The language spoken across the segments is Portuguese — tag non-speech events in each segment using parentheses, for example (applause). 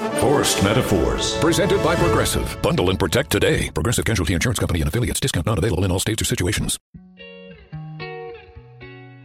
Forced Metaphors. Presented by Progressive. Bundle and protect today. Progressive Casualty Insurance Company and affiliates. Discount not available in all states or situations.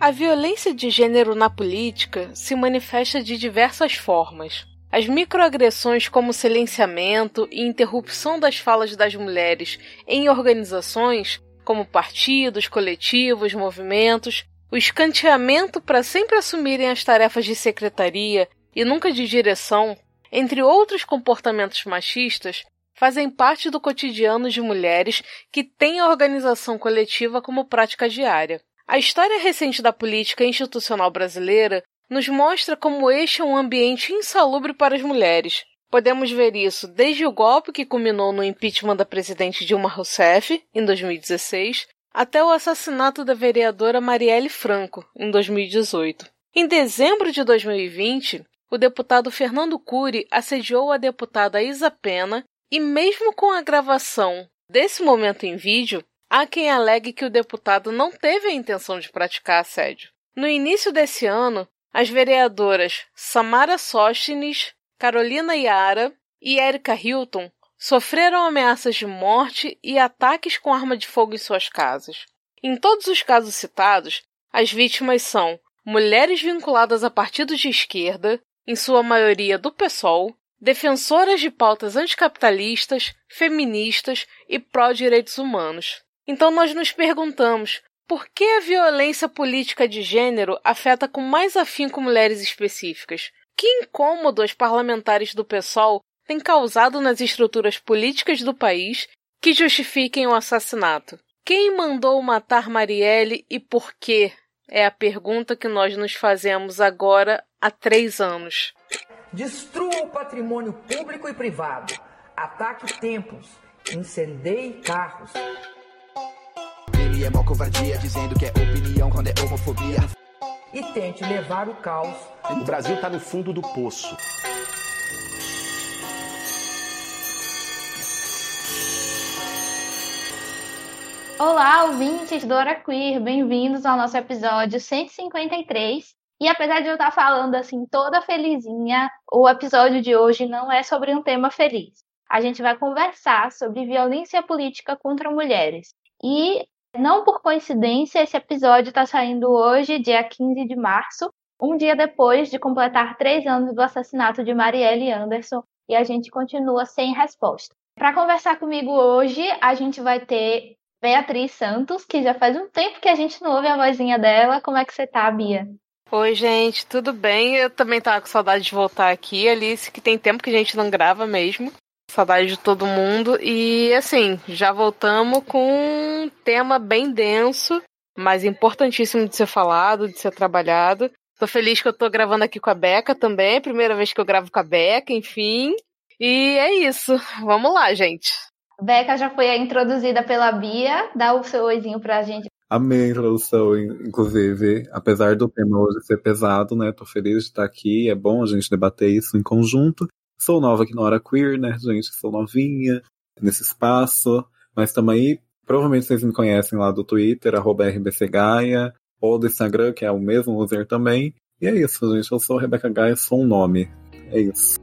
A violência de gênero na política se manifesta de diversas formas. As microagressões, como silenciamento e interrupção das falas das mulheres em organizações, como partidos, coletivos, movimentos, o escanteamento para sempre assumirem as tarefas de secretaria e nunca de direção, entre outros comportamentos machistas, fazem parte do cotidiano de mulheres que têm a organização coletiva como prática diária. A história recente da política institucional brasileira nos mostra como este é um ambiente insalubre para as mulheres. Podemos ver isso desde o golpe que culminou no impeachment da presidente Dilma Rousseff, em 2016, até o assassinato da vereadora Marielle Franco, em 2018. Em dezembro de 2020, o deputado Fernando Cury assediou a deputada Isa Pena e, mesmo com a gravação desse momento em vídeo, há quem alegue que o deputado não teve a intenção de praticar assédio. No início desse ano, as vereadoras Samara Sóstenes, Carolina Yara e Erika Hilton sofreram ameaças de morte e ataques com arma de fogo em suas casas. Em todos os casos citados, as vítimas são mulheres vinculadas a partidos de esquerda, em sua maioria do PSOL, defensoras de pautas anticapitalistas, feministas e pró-direitos humanos. Então nós nos perguntamos por que a violência política de gênero afeta com mais afinco mulheres específicas? Que incômodo os parlamentares do PSOL têm causado nas estruturas políticas do país que justifiquem o assassinato? Quem mandou matar Marielle e por quê? É a pergunta que nós nos fazemos agora há três anos. Destrua o patrimônio público e privado. Ataque templos. Incendeie carros. Ele é mó covardia, dizendo que é opinião quando é homofobia. E tente levar o caos. O Brasil tá no fundo do poço. Olá, ouvintes do Hora Queer, bem-vindos ao nosso episódio 153. E apesar de eu estar falando assim toda felizinha, o episódio de hoje não é sobre um tema feliz. A gente vai conversar sobre violência política contra mulheres. E não por coincidência, esse episódio está saindo hoje, dia 15 de março, um dia depois de completar três anos do assassinato de Marielle Anderson, e a gente continua sem resposta. Para conversar comigo hoje, a gente vai ter Beatriz Santos, que já faz um tempo que a gente não ouve a vozinha dela. Como é que você tá, Bia? Oi, gente, tudo bem? Eu também tava com saudade de voltar aqui, Alice, que tem tempo que a gente não grava mesmo. Saudade de todo mundo. E assim, já voltamos com um tema bem denso, mas importantíssimo de ser falado, de ser trabalhado. Tô feliz que eu tô gravando aqui com a Beca também, primeira vez que eu gravo com a Beca, enfim. E é isso. Vamos lá, gente. Beca já foi introduzida pela Bia. Dá o seu oizinho pra gente. Amei a introdução, inclusive, apesar do tema hoje ser pesado, né? Tô feliz de estar aqui. É bom a gente debater isso em conjunto. Sou nova aqui na Hora Queer, né, gente? Sou novinha nesse espaço. Mas também, provavelmente vocês me conhecem lá do Twitter, rbcgaia, ou do Instagram, que é o mesmo user também. E é isso, gente. Eu sou Rebeca Gaia, sou um nome. É isso.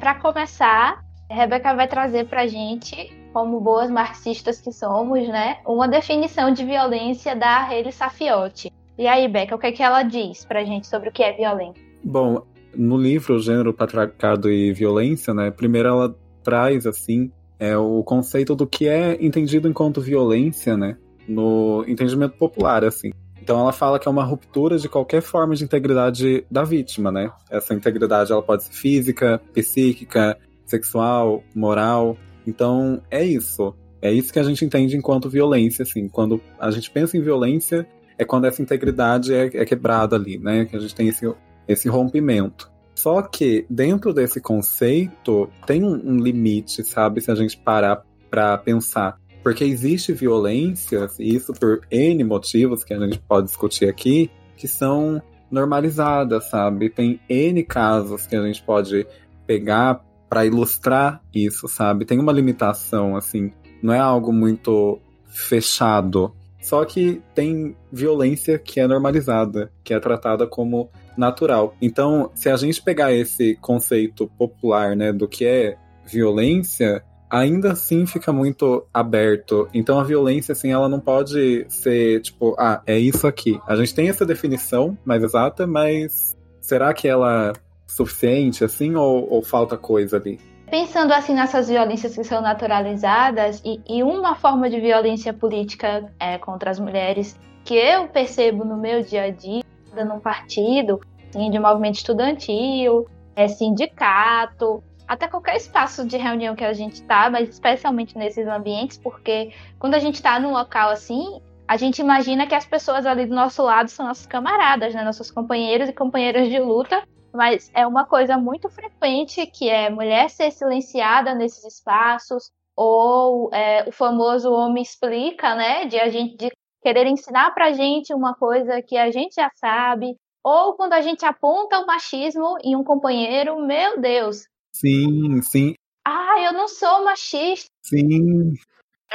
Para começar, Rebeca vai trazer para gente, como boas marxistas que somos, né, uma definição de violência da Haile Safiotti. E aí, Beca, o que, é que ela diz para gente sobre o que é violência? Bom, no livro Gênero, Patriarcado e Violência, né, primeiro ela traz, assim, é, o conceito do que é entendido enquanto violência, né, no entendimento popular, assim. Então ela fala que é uma ruptura de qualquer forma de integridade da vítima, né? Essa integridade ela pode ser física, psíquica, sexual, moral. Então é isso. É isso que a gente entende enquanto violência, assim. Quando a gente pensa em violência, é quando essa integridade é, é quebrada ali, né? Que a gente tem esse, esse rompimento. Só que dentro desse conceito tem um, um limite, sabe? Se a gente parar para pensar. Porque existe violência, e isso por N motivos que a gente pode discutir aqui, que são normalizadas, sabe? Tem N casos que a gente pode pegar para ilustrar isso, sabe? Tem uma limitação, assim, não é algo muito fechado. Só que tem violência que é normalizada, que é tratada como natural. Então, se a gente pegar esse conceito popular, né, do que é violência, ainda assim fica muito aberto. Então a violência, assim, ela não pode ser tipo, ah, é isso aqui. A gente tem essa definição mais exata, mas será que ela suficiente, assim, ou, ou falta coisa ali? Pensando assim nessas violências que são naturalizadas e, e uma forma de violência política é, contra as mulheres que eu percebo no meu dia a dia, no partido, assim, de movimento estudantil, é, sindicato, até qualquer espaço de reunião que a gente está, mas especialmente nesses ambientes, porque quando a gente está num local assim, a gente imagina que as pessoas ali do nosso lado são nossos camaradas, né, nossos companheiros e companheiras de luta, mas é uma coisa muito frequente que é mulher ser silenciada nesses espaços, ou é, o famoso homem explica, né, de a gente de querer ensinar pra gente uma coisa que a gente já sabe, ou quando a gente aponta o machismo em um companheiro, meu Deus, Sim, sim. Ah, eu não sou machista. Sim.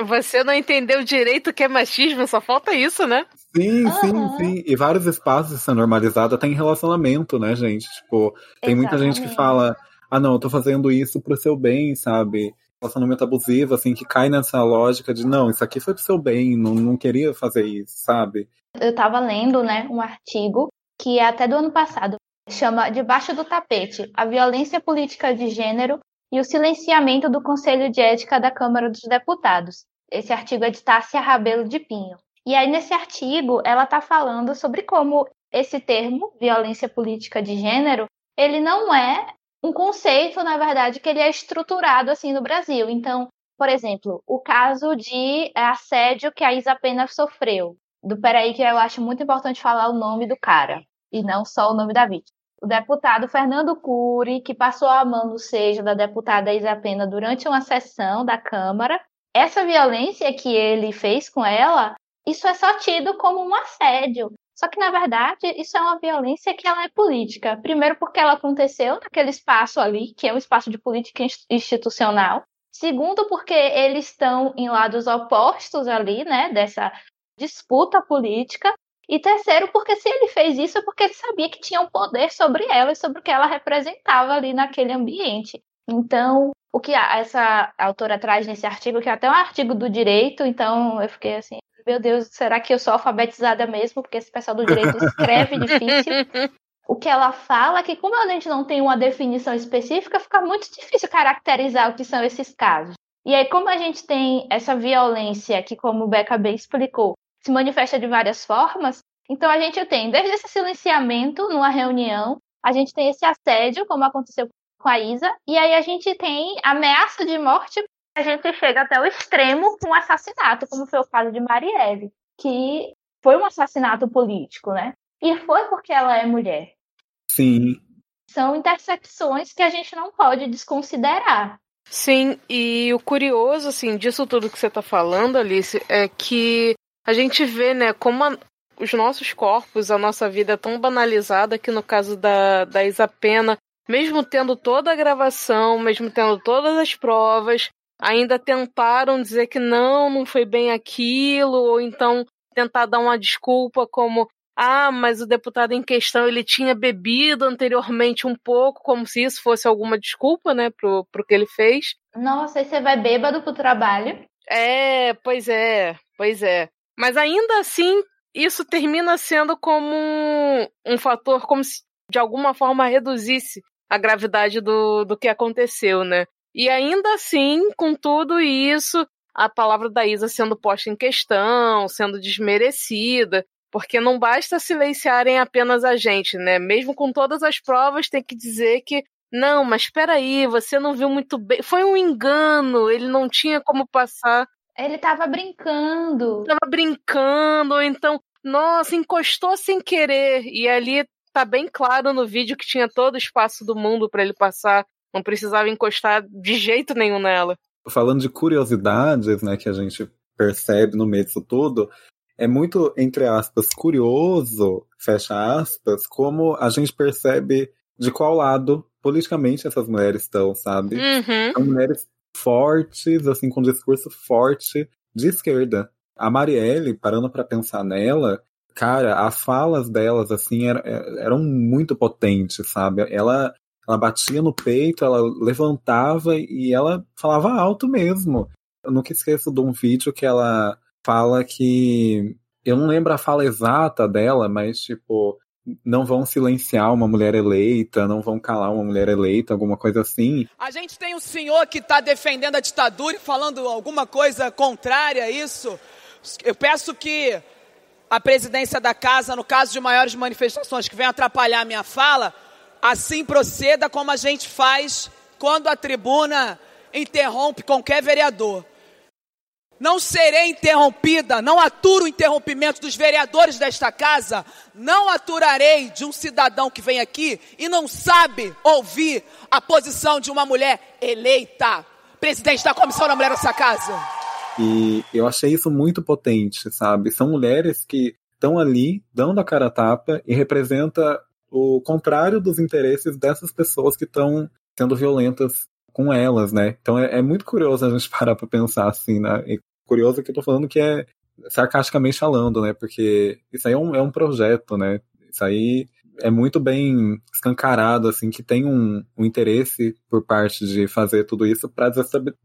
Você não entendeu direito o que é machismo, só falta isso, né? Sim, uhum. sim, sim. E vários espaços são normalizados até em relacionamento, né, gente? Tipo, tem Exatamente. muita gente que fala, ah não, eu tô fazendo isso pro seu bem, sabe? Relacionamento abusivo, assim, que cai nessa lógica de não, isso aqui foi pro seu bem, não, não queria fazer isso, sabe? Eu tava lendo, né, um artigo que é até do ano passado, chama Debaixo do Tapete: A Violência Política de Gênero e o Silenciamento do Conselho de Ética da Câmara dos Deputados. Esse artigo é de Tássia Rabelo de Pinho. E aí, nesse artigo, ela está falando sobre como esse termo, violência política de gênero, ele não é um conceito, na verdade, que ele é estruturado assim no Brasil. Então, por exemplo, o caso de assédio que a Isa Pena sofreu. Do peraí, que eu acho muito importante falar o nome do cara e não só o nome da vítima. O deputado Fernando Cury, que passou a mão no seja da deputada Isa Pena durante uma sessão da Câmara, essa violência que ele fez com ela, isso é só tido como um assédio. Só que, na verdade, isso é uma violência que ela é política. Primeiro, porque ela aconteceu naquele espaço ali, que é um espaço de política institucional. Segundo, porque eles estão em lados opostos ali, né, dessa disputa política. E terceiro, porque se ele fez isso é porque ele sabia que tinha um poder sobre ela e sobre o que ela representava ali naquele ambiente. Então, o que essa autora traz nesse artigo, que é até um artigo do direito, então eu fiquei assim, meu Deus, será que eu sou alfabetizada mesmo? Porque esse pessoal do direito escreve difícil. (laughs) O que ela fala é que, como a gente não tem uma definição específica, fica muito difícil caracterizar o que são esses casos. E aí, como a gente tem essa violência que, como o Beca bem explicou, se manifesta de várias formas. Então a gente tem desde esse silenciamento numa reunião, a gente tem esse assédio, como aconteceu com a Isa, e aí a gente tem ameaça de morte, a gente chega até o extremo com um assassinato, como foi o caso de Marielle, que foi um assassinato político, né? E foi porque ela é mulher. Sim. São intersecções que a gente não pode desconsiderar. Sim, e o curioso, assim, disso tudo que você está falando, Alice, é que a gente vê, né, como a, os nossos corpos, a nossa vida é tão banalizada que no caso da, da Isapena, mesmo tendo toda a gravação, mesmo tendo todas as provas, ainda tentaram dizer que não, não foi bem aquilo, ou então tentar dar uma desculpa como ah, mas o deputado em questão ele tinha bebido anteriormente um pouco, como se isso fosse alguma desculpa, né, pro, pro que ele fez. Nossa, e você vai bêbado pro trabalho? É, pois é, pois é. Mas ainda assim, isso termina sendo como um, um fator, como se de alguma forma reduzisse a gravidade do, do que aconteceu, né? E ainda assim, com tudo isso, a palavra da Isa sendo posta em questão, sendo desmerecida, porque não basta silenciarem apenas a gente, né? Mesmo com todas as provas, tem que dizer que não, mas espera aí, você não viu muito bem, foi um engano, ele não tinha como passar ele tava brincando. Tava brincando, ou então, nossa, encostou sem querer. E ali tá bem claro no vídeo que tinha todo o espaço do mundo para ele passar, não precisava encostar de jeito nenhum nela. Falando de curiosidades, né, que a gente percebe no meio disso tudo, é muito, entre aspas, curioso, fecha aspas, como a gente percebe de qual lado politicamente essas mulheres estão, sabe? Uhum. São mulheres fortes, assim, com discurso forte de esquerda. A Marielle, parando para pensar nela, cara, as falas delas, assim, eram, eram muito potentes, sabe? Ela, ela batia no peito, ela levantava e ela falava alto mesmo. Eu nunca esqueço de um vídeo que ela fala que. Eu não lembro a fala exata dela, mas tipo, não vão silenciar uma mulher eleita, não vão calar uma mulher eleita, alguma coisa assim. A gente tem um senhor que está defendendo a ditadura e falando alguma coisa contrária a isso. Eu peço que a presidência da casa, no caso de maiores manifestações que venham atrapalhar a minha fala, assim proceda como a gente faz quando a tribuna interrompe qualquer vereador. Não serei interrompida, não aturo o interrompimento dos vereadores desta casa, não aturarei de um cidadão que vem aqui e não sabe ouvir a posição de uma mulher eleita, presidente da comissão da mulher dessa casa. E eu achei isso muito potente, sabe? São mulheres que estão ali, dando a cara a tapa e representa o contrário dos interesses dessas pessoas que estão sendo violentas com elas, né? Então é, é, muito curioso a gente (laughs) parar para pensar assim, né? E curioso que eu tô falando que é sarcasticamente falando, né? Porque isso aí é um, é um projeto, né? Isso aí é muito bem escancarado, assim, que tem um, um interesse por parte de fazer tudo isso para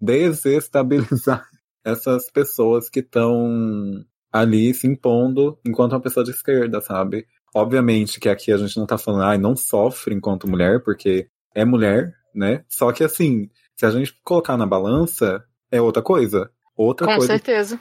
desestabilizar (laughs) essas pessoas que estão ali se impondo enquanto uma pessoa de esquerda, sabe? Obviamente que aqui a gente não tá falando, ah, não sofre enquanto mulher, porque é mulher, né? Só que assim, se a gente colocar na balança, é outra coisa. Outra Com coisa. certeza.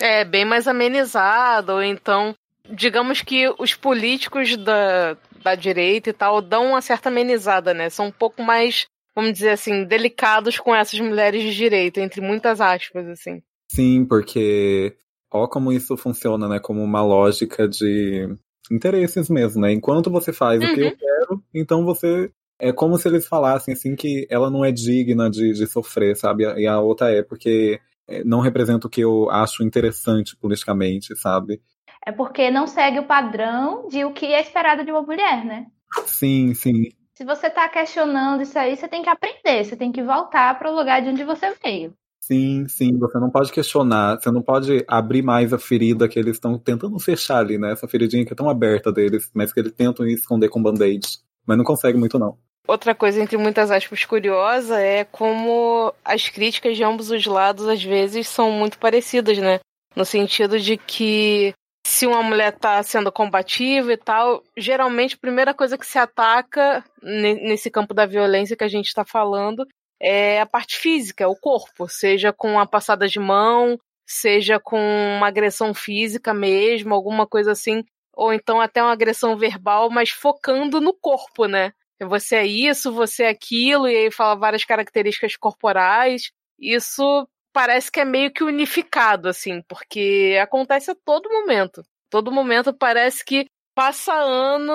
É bem mais amenizado, ou então, digamos que os políticos da, da direita e tal dão uma certa amenizada, né? São um pouco mais, vamos dizer assim, delicados com essas mulheres de direita, entre muitas aspas, assim. Sim, porque ó como isso funciona, né? Como uma lógica de interesses mesmo, né? Enquanto você faz uhum. o que eu uhum. quero, então você é como se eles falassem assim que ela não é digna de, de sofrer, sabe? E a outra é porque é, não representa o que eu acho interessante politicamente, sabe? É porque não segue o padrão de o que é esperado de uma mulher, né? Sim, sim. Se você está questionando isso aí, você tem que aprender, você tem que voltar para o lugar de onde você veio. Sim, sim, você não pode questionar, você não pode abrir mais a ferida que eles estão tentando fechar ali, né? Essa feridinha que é tão aberta deles, mas que eles tentam esconder com band-aid. Mas não consegue muito, não. Outra coisa, entre muitas aspas, curiosa é como as críticas de ambos os lados, às vezes, são muito parecidas, né? No sentido de que se uma mulher tá sendo combativa e tal, geralmente a primeira coisa que se ataca nesse campo da violência que a gente está falando é a parte física, o corpo, seja com a passada de mão, seja com uma agressão física mesmo, alguma coisa assim, ou então até uma agressão verbal, mas focando no corpo, né? você é isso, você é aquilo, e aí fala várias características corporais. Isso parece que é meio que unificado, assim, porque acontece a todo momento. Todo momento parece que passa ano,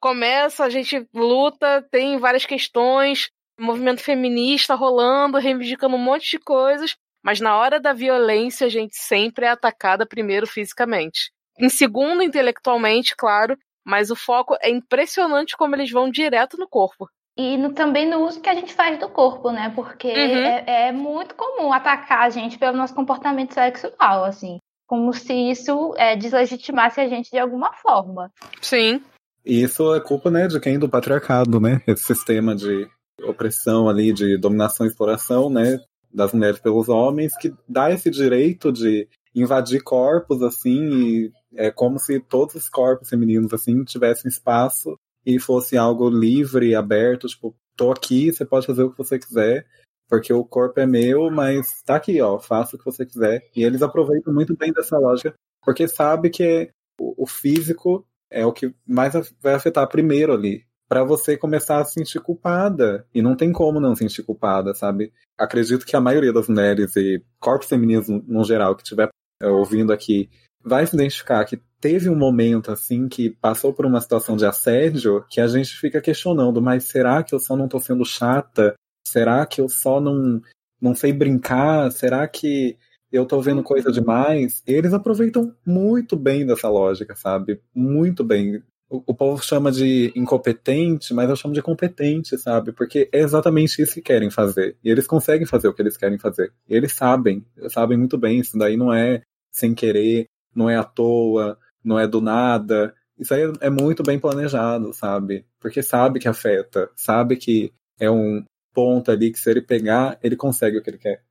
começa, a gente luta, tem várias questões, movimento feminista rolando, reivindicando um monte de coisas, mas na hora da violência a gente sempre é atacada primeiro fisicamente. Em segundo, intelectualmente, claro, mas o foco é impressionante como eles vão direto no corpo. E no, também no uso que a gente faz do corpo, né? Porque uhum. é, é, muito comum atacar a gente pelo nosso comportamento sexual, assim. Como se isso é, deslegitimasse a gente de alguma forma. Sim. E isso é culpa, né, de quem? Do patriarcado, né? Esse sistema de opressão ali, de dominação e exploração, né? Das mulheres pelos homens, que dá esse direito de invadir corpos, assim, e é como se todos os corpos femininos, assim, tivessem espaço e fosse algo livre, aberto, tipo, tô aqui, você pode fazer o que você quiser, porque o corpo é meu, mas tá aqui, ó, faça o que você quiser. E eles aproveitam muito bem dessa lógica, porque sabe que o físico é o que mais vai afetar primeiro ali, para você começar a se sentir culpada. E não tem como não se sentir culpada, sabe? Acredito que a maioria das mulheres e corpos femininos no geral que estiver é, ouvindo aqui vai se identificar que teve um momento assim que passou por uma situação de assédio que a gente fica questionando, mas será que eu só não tô sendo chata? Será que eu só não não sei brincar? Será que eu tô vendo coisa demais? Eles aproveitam muito bem dessa lógica, sabe? Muito bem. O, povo chama de incompetente, mas eu chamo de competente, sabe? Porque é exatamente isso que querem fazer. E eles conseguem fazer o que eles querem fazer. E eles sabem, sabem muito bem. Isso daí não é sem querer, não é à toa, não é do nada. Isso aí é muito bem planejado, sabe? Porque sabe que afeta, sabe que é um ponto ali que se ele pegar, ele consegue o que ele quer.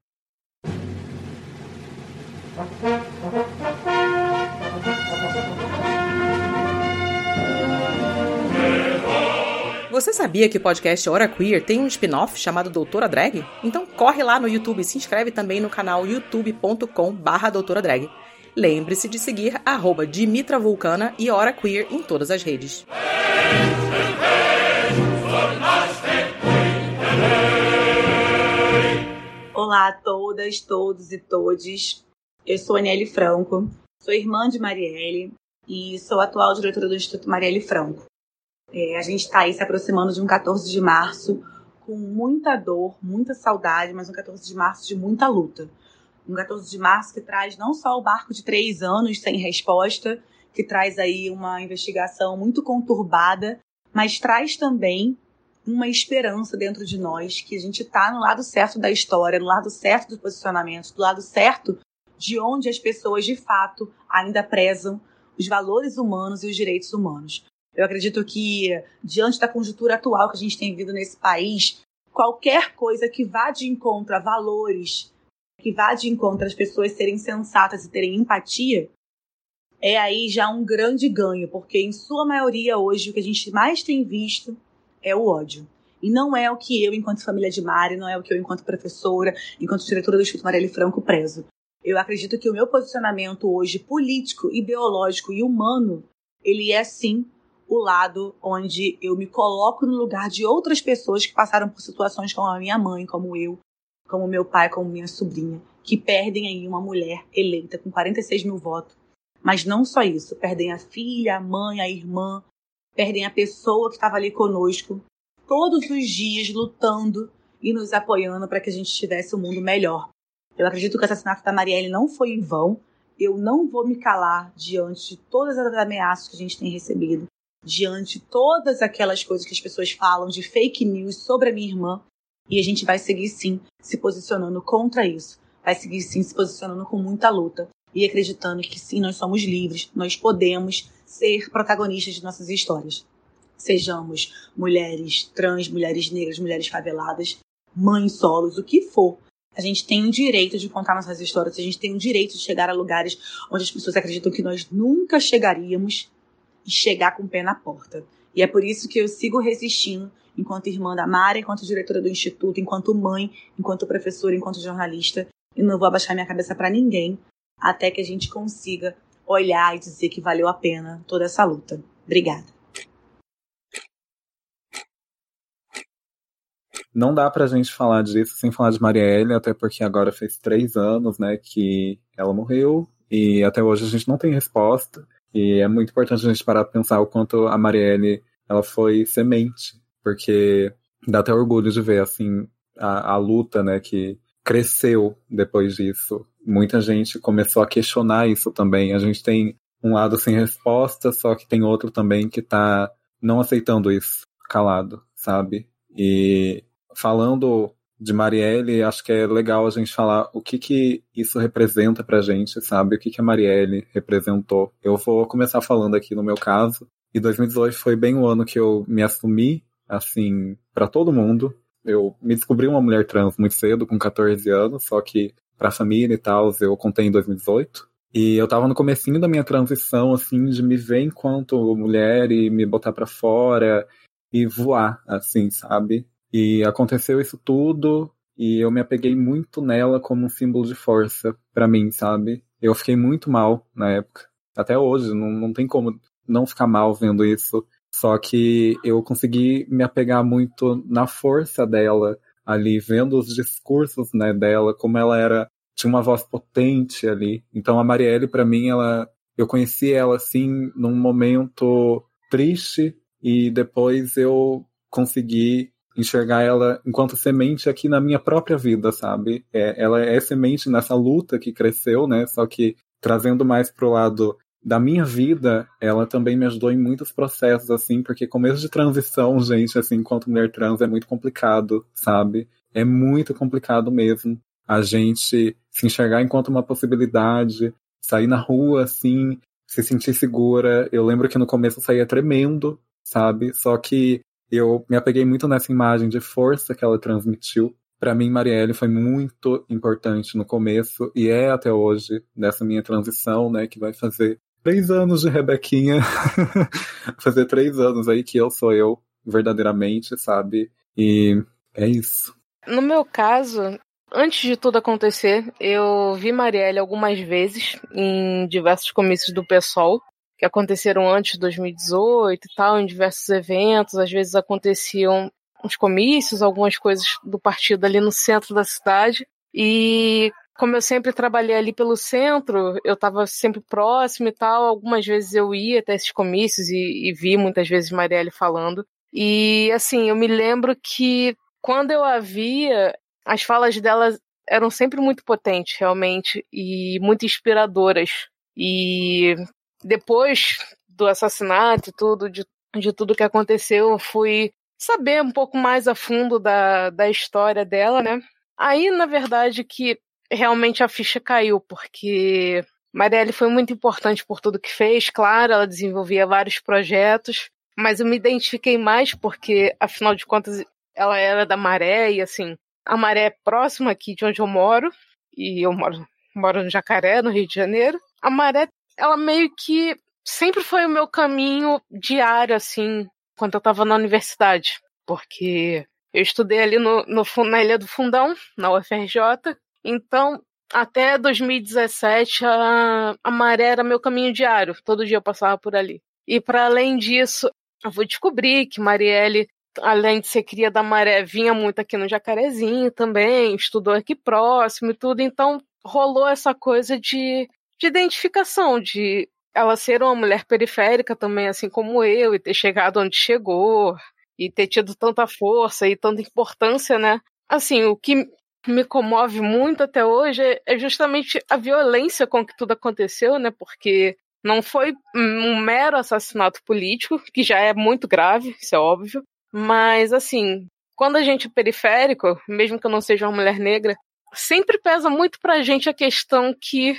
Você sabia que o podcast Hora Queer tem um spin-off chamado Doutora Drag? Então corre lá no YouTube e se inscreve também no canal youtube.com barra Doutora Drag. Lembre-se de seguir arroba Dimitra Vulcana e Hora Queer em todas as redes. Olá a todas, todos e todes. Eu sou Aniele Franco, sou irmã de Marielle e sou atual diretora do Instituto Marielle Franco. É, a gente está aí se aproximando de um 14 de março com muita dor, muita saudade, mas um 14 de março de muita luta um 14 de março que traz não só o barco de três anos sem resposta, que traz aí uma investigação muito conturbada, mas traz também uma esperança dentro de nós que a gente está no lado certo da história, no lado certo do posicionamento, do lado certo de onde as pessoas de fato ainda prezam os valores humanos e os direitos humanos. Eu acredito que, diante da conjuntura atual que a gente tem vivido nesse país, qualquer coisa que vá de encontro a valores que vá de encontro às pessoas serem sensatas e terem empatia, é aí já um grande ganho, porque em sua maioria hoje o que a gente mais tem visto é o ódio. E não é o que eu, enquanto família de Mari, não é o que eu, enquanto professora, enquanto diretora do Instituto Marielle Franco, prezo. Eu acredito que o meu posicionamento hoje político, ideológico e humano, ele é sim o lado onde eu me coloco no lugar de outras pessoas que passaram por situações como a minha mãe, como eu, como meu pai, como minha sobrinha, que perdem aí uma mulher eleita com 46 mil votos. Mas não só isso, perdem a filha, a mãe, a irmã, perdem a pessoa que estava ali conosco, todos os dias lutando e nos apoiando para que a gente tivesse um mundo melhor. Eu acredito que o assassinato da Marielle não foi em vão. Eu não vou me calar diante de todas as ameaças que a gente tem recebido, diante todas aquelas coisas que as pessoas falam de fake news sobre a minha irmã. E a gente vai seguir sim se posicionando contra isso. Vai seguir sim se posicionando com muita luta e acreditando que sim, nós somos livres, nós podemos ser protagonistas de nossas histórias. Sejamos mulheres trans, mulheres negras, mulheres faveladas, mães solos, o que for. A gente tem o direito de contar nossas histórias, a gente tem o direito de chegar a lugares onde as pessoas acreditam que nós nunca chegaríamos e chegar com o pé na porta. E é por isso que eu sigo resistindo enquanto irmã da Mara, enquanto diretora do instituto, enquanto mãe, enquanto professora, enquanto jornalista, e não vou abaixar minha cabeça para ninguém até que a gente consiga olhar e dizer que valeu a pena toda essa luta. Obrigada. Não dá pra gente falar disso sem falar de Marielle, até porque agora fez três anos, né, que ela morreu, e até hoje a gente não tem resposta. E é muito importante a gente parar pra pensar o quanto a Marielle ela foi semente porque dá até orgulho de ver, assim, a, a luta, né, que cresceu depois disso. Muita gente começou a questionar isso também. A gente tem um lado sem resposta, só que tem outro também que tá não aceitando isso, calado, sabe? E falando de Marielle, acho que é legal a gente falar o que que isso representa pra gente, sabe? O que que a Marielle representou. Eu vou começar falando aqui no meu caso. E 2018 foi bem o ano que eu me assumi assim, para todo mundo. Eu me descobri uma mulher trans muito cedo, com 14 anos, só que pra família e tal, eu contei em 2018. E eu tava no comecinho da minha transição, assim, de me ver enquanto mulher e me botar para fora e voar, assim, sabe? E aconteceu isso tudo e eu me apeguei muito nela como um símbolo de força para mim, sabe? Eu fiquei muito mal na época. Até hoje, não, não tem como não ficar mal vendo isso. Só que eu consegui me apegar muito na força dela ali, vendo os discursos né, dela, como ela era tinha uma voz potente ali. Então a Marielle para mim ela eu conheci ela assim num momento triste e depois eu consegui enxergar ela enquanto semente aqui na minha própria vida, sabe? É, ela é semente nessa luta que cresceu, né? Só que trazendo mais pro lado da minha vida, ela também me ajudou em muitos processos, assim, porque começo de transição, (laughs) gente, assim, enquanto mulher trans é muito complicado, sabe? É muito complicado mesmo a gente se enxergar enquanto uma possibilidade, sair na rua, assim, se sentir segura. Eu lembro que no começo eu saía tremendo, sabe? Só que eu me apeguei muito nessa imagem de força que ela transmitiu. Para mim, Marielle foi muito importante no começo e é até hoje, nessa minha transição, né, que vai fazer três anos de Rebequinha. (laughs) fazer três anos aí que eu sou eu, verdadeiramente, sabe? E é isso. No meu caso, antes de tudo acontecer, eu vi Marielle algumas vezes em diversos comícios do PSOL que aconteceram antes de 2018 e tal, em diversos eventos. Às vezes aconteciam uns comícios, algumas coisas do partido ali no centro da cidade. E como eu sempre trabalhei ali pelo centro, eu estava sempre próximo e tal. Algumas vezes eu ia até esses comícios e, e vi muitas vezes Marielle falando. E assim, eu me lembro que quando eu a via, as falas dela eram sempre muito potentes, realmente, e muito inspiradoras. E depois do assassinato e tudo, de, de tudo que aconteceu, eu fui saber um pouco mais a fundo da, da história dela, né? Aí, na verdade, que realmente a ficha caiu, porque Marielle foi muito importante por tudo que fez, claro, ela desenvolvia vários projetos, mas eu me identifiquei mais porque, afinal de contas, ela era da Maré, e assim, a Maré é próxima aqui de onde eu moro, e eu moro, moro no Jacaré, no Rio de Janeiro. A Maré ela meio que sempre foi o meu caminho diário, assim, quando eu estava na universidade. Porque eu estudei ali no, no, na Ilha do Fundão, na UFRJ. Então, até 2017, a, a maré era meu caminho diário. Todo dia eu passava por ali. E para além disso, eu vou descobrir que Marielle, além de ser cria da maré, vinha muito aqui no Jacarezinho também, estudou aqui próximo e tudo. Então, rolou essa coisa de de identificação, de ela ser uma mulher periférica também, assim como eu, e ter chegado onde chegou, e ter tido tanta força e tanta importância, né? Assim, o que me comove muito até hoje é justamente a violência com que tudo aconteceu, né? Porque não foi um mero assassinato político, que já é muito grave, isso é óbvio, mas assim, quando a gente é periférico, mesmo que eu não seja uma mulher negra, sempre pesa muito pra gente a questão que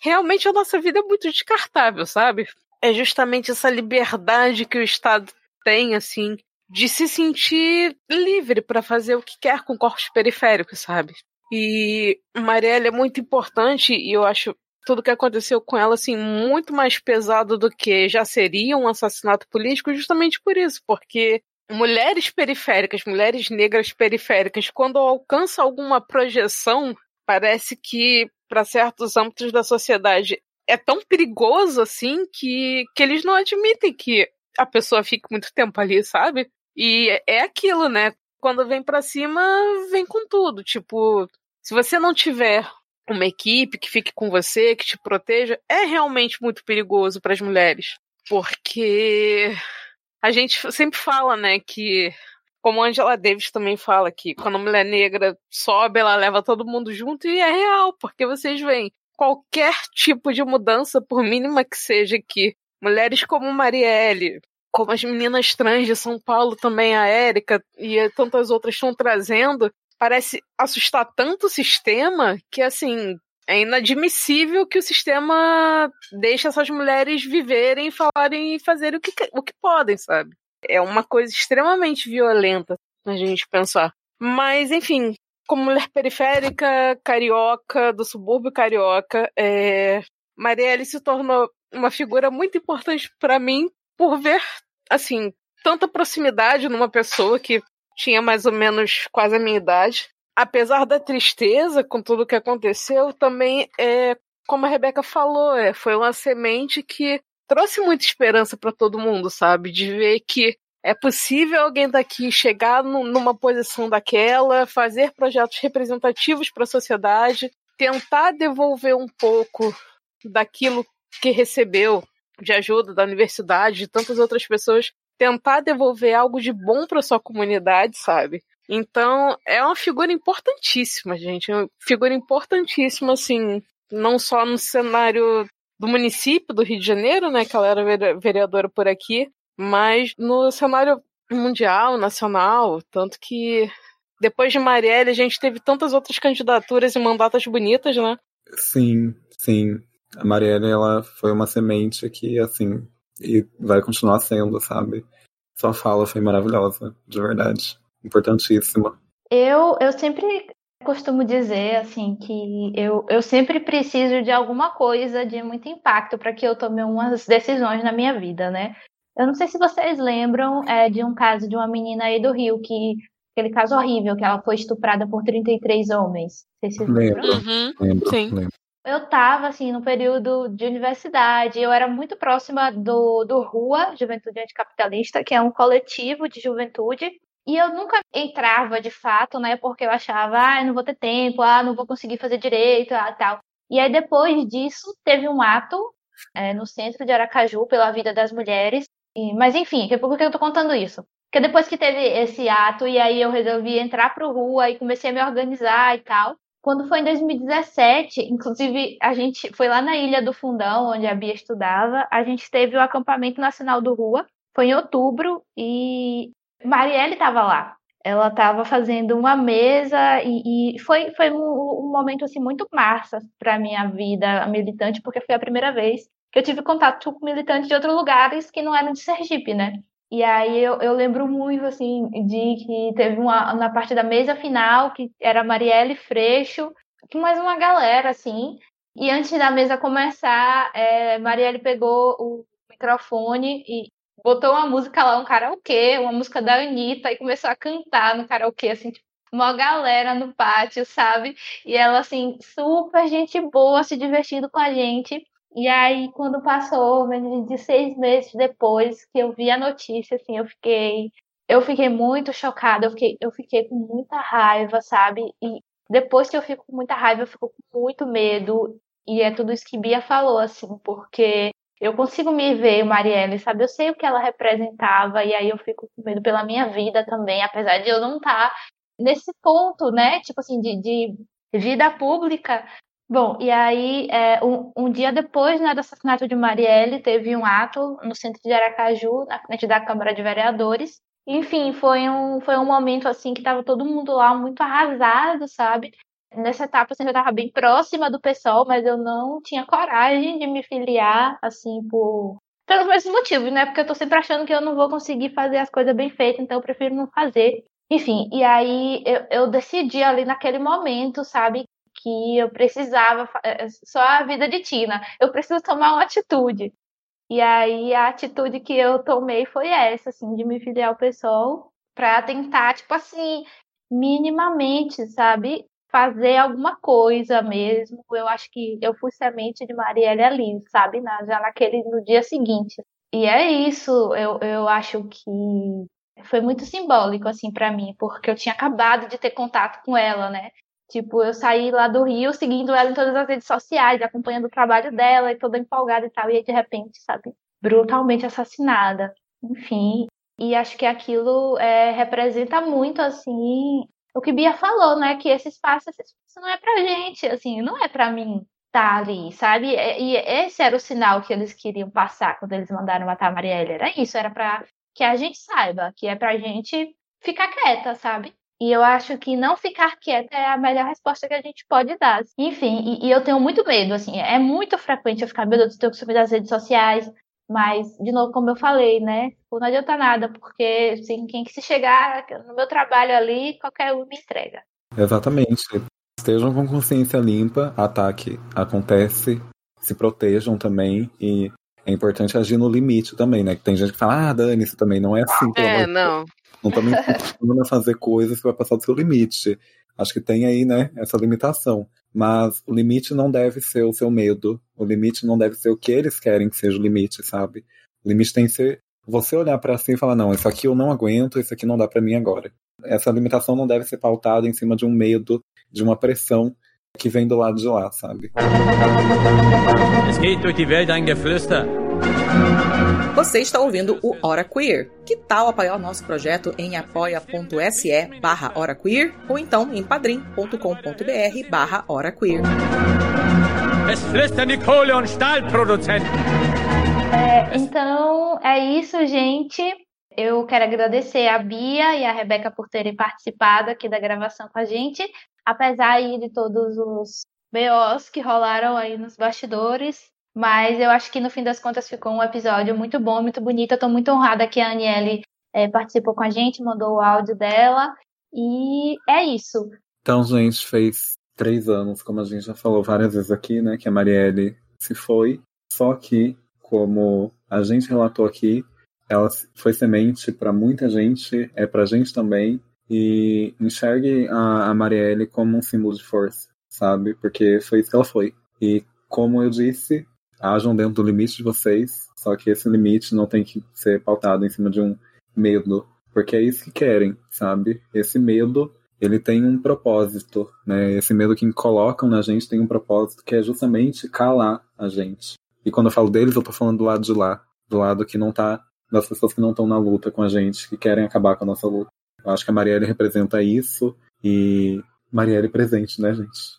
realmente a nossa vida é muito descartável, sabe? É justamente essa liberdade que o Estado tem, assim, de se sentir livre para fazer o que quer com corpos periféricos, sabe? E Marielle é muito importante e eu acho tudo que aconteceu com ela assim muito mais pesado do que já seria um assassinato político, justamente por isso, porque mulheres periféricas, mulheres negras periféricas, quando alcançam alguma projeção, parece que para certos âmbitos da sociedade é tão perigoso assim que, que eles não admitem que a pessoa fique muito tempo ali, sabe? E é, aquilo, né? Quando vem para cima, vem com tudo. Tipo, se você não tiver uma equipe que fique com você, que te proteja, é realmente muito perigoso para as mulheres. Porque a gente sempre fala, né, que como Angela Davis também fala que quando a mulher negra sobe, ela leva todo mundo junto e é real, porque vocês veem qualquer tipo de mudança, por mínima que seja, que mulheres como Marielle, como as meninas trans de São Paulo também, a Érica e tantas outras estão trazendo, parece assustar tanto o sistema que, assim, é inadmissível que o sistema deixe essas mulheres viverem, falarem e fazerem o que, o que podem, sabe? É uma coisa extremamente violenta a gente pensar. Mas, enfim, como mulher periférica, carioca, do subúrbio carioca, é... Marielle se tornou uma figura muito importante para mim por ver, assim, tanta proximidade numa pessoa que tinha mais ou menos quase a minha idade. Apesar da tristeza com tudo que aconteceu, também é, como a Rebeca falou, é, foi uma semente que trouxe muita esperança para todo mundo, sabe? De ver que é possível alguém daqui chegar numa posição daquela, fazer projetos representativos para a sociedade, tentar devolver um pouco daquilo que recebeu de ajuda da universidade, de tantas outras pessoas, tentar devolver algo de bom para sua comunidade, sabe? Então, é uma figura importantíssima, gente. É uma figura importantíssima, assim, não só no cenário do município do Rio de Janeiro, né, que ela era vereadora por aqui, mas no cenário mundial, nacional, tanto que depois de Marielle a gente teve tantas outras candidaturas e mandatas bonitas, né? Sim, sim. A Marielle, ela foi uma semente que, assim, e vai continuar sendo, sabe? Sua fala foi maravilhosa, de verdade. Importantíssima. Eu, eu sempre costumo dizer, assim, que eu, eu sempre preciso de alguma coisa de muito impacto para que eu tome umas decisões na minha vida, né? Eu não sei se vocês lembram é, de um caso de uma menina aí do Rio que aquele caso horrível que ela foi estuprada por 33 homens. Não sei se vocês Lembro, lembram. Uhum, lembro, sim. lembro. Eu estava assim no período de universidade, eu era muito próxima do, do RUA, Juventude Anticapitalista, que é um coletivo de juventude, e eu nunca entrava de fato, né, porque eu achava, ah, não vou ter tempo, ah, não vou conseguir fazer direito, ah, tal. E aí depois disso teve um ato é, no centro de Aracaju pela vida das mulheres, e, mas enfim, por que eu tô contando isso? Porque depois que teve esse ato, e aí eu resolvi entrar pro rua e comecei a me organizar e tal. Quando foi em 2017, inclusive a gente foi lá na Ilha do Fundão, onde a Bia estudava, a gente teve o acampamento nacional do Rua, foi em outubro, e Marielle estava lá. Ela estava fazendo uma mesa e, e foi, foi um, um, momento assim muito massa para minha vida militante, porque foi a primeira vez que eu tive contato com militantes de outros lugares que não eram de Sergipe, né? E aí eu, eu lembro muito, assim, de que teve uma, na parte da mesa final, que era Marielle Freixo, mais uma galera, assim. E antes da mesa começar, é, Marielle pegou o microfone e botou uma música lá, um karaokê, uma música da Anitta, e começou a cantar no karaokê, assim, tipo, uma galera no pátio, sabe? E ela, assim, super gente boa, se divertindo com a gente. E aí, quando passou menos de seis meses depois que eu vi a notícia, assim, eu fiquei, eu fiquei muito chocada, eu fiquei, eu fiquei com muita raiva, sabe? E depois que eu fico com muita raiva, eu fico com muito medo. E é tudo isso que Bia falou, assim, porque eu consigo me ver, Marielle, sabe? Eu sei o que ela representava, e aí eu fico com medo pela minha vida também, apesar de eu não estar tá nesse ponto, né? Tipo assim, de, de vida pública, Bom, e aí, é, um, um, dia depois né, do assassinato de Marielle, teve um ato no centro de Aracaju, na frente da Câmara de Vereadores. Enfim, foi um, foi um momento assim que estava todo mundo lá muito arrasado, sabe? Nessa etapa assim, eu estava bem próxima do pessoal, mas eu não tinha coragem de me filiar, assim, por pelos mesmos motivos, né? Porque eu tô sempre achando que eu não vou conseguir fazer as coisas bem feitas, então eu prefiro não fazer. Enfim, e aí eu, eu decidi ali naquele momento, sabe, que eu precisava, é, é, só a vida de Tina, eu preciso tomar uma atitude. E aí a atitude que eu tomei foi essa, assim, de me filiar ao pessoal para tentar, tipo assim, minimamente, sabe, fazer alguma coisa mesmo. Eu acho que eu fui semente de Marielle ali, sabe, na, já naquele no dia seguinte. E é isso, eu, eu acho que foi muito simbólico assim para mim, porque eu tinha acabado de ter contato com ela, né? Tipo, eu saí lá do Rio seguindo ela em todas as redes sociais, acompanhando o trabalho dela e toda empolgada e tal, e aí de repente, sabe, brutalmente assassinada. Enfim, e acho que aquilo é, representa muito, assim, o que Bia falou, né? Que esse espaço, esse espaço não é pra gente, assim, não é pra mim estar tá ali, sabe? E esse era o sinal que eles queriam passar quando eles mandaram matar a Marielle. Era isso, era pra que a gente saiba, que é pra gente ficar quieta, sabe? E eu acho que não ficar quieta é a melhor resposta que a gente pode dar. Enfim, e, e eu tenho muito medo, assim, é muito frequente eu ficar, meu Deus, eu tenho que subir das redes sociais, mas, de novo, como eu falei, né? Tipo, não adianta nada, porque assim, quem que se chegar no meu trabalho ali, qualquer um me entrega. Exatamente. Estejam com consciência limpa, ataque acontece, se protejam também e é importante agir no limite também, né? Que tem gente que fala, ah, Dani, isso também não é assim. É, não. Não também (laughs) a fazer coisas que vai passar do seu limite. Acho que tem aí, né, essa limitação. Mas o limite não deve ser o seu medo. O limite não deve ser o que eles querem que seja o limite, sabe? O limite tem que ser você olhar para si e falar: não, isso aqui eu não aguento, isso aqui não dá para mim agora. Essa limitação não deve ser pautada em cima de um medo, de uma pressão que vem do lado de lá, sabe? Es geht durch die Welt ein Geflüster. Você está ouvindo o Hora Queer. Que tal apoiar o nosso projeto em apoia.se barra Hora Queer ou então em padrim.com.br barra Hora Queer. Es flüstern die Kohle- und Stahlproduzenten. É, então, é isso, gente. Eu quero agradecer a Bia e a Rebeca por terem participado aqui da gravação com a gente, apesar aí de todos os BOs que rolaram aí nos bastidores. Mas eu acho que no fim das contas ficou um episódio muito bom, muito bonito. Eu tô muito honrada que a Aniele é, participou com a gente, mandou o áudio dela. E é isso. Então, gente, fez três anos, como a gente já falou várias vezes aqui, né, que a Marielle se foi. Só que, como a gente relatou aqui, ela foi semente para muita gente, é pra gente também. E enxergue a, a Marielle como um símbolo de força, sabe? Porque foi isso que ela foi. E como eu disse, ajam dentro do limite de vocês, só que esse limite não tem que ser pautado em cima de um medo, porque é isso que querem, sabe? Esse medo, ele tem um propósito, né? Esse medo que colocam na gente tem um propósito que é justamente calar a gente. E quando eu falo deles, eu tô falando do lado de lá, do lado que não tá das pessoas que não estão na luta com a gente, que querem acabar com a nossa luta. Eu acho que a Marielle representa isso e Marielle presente, né, gente?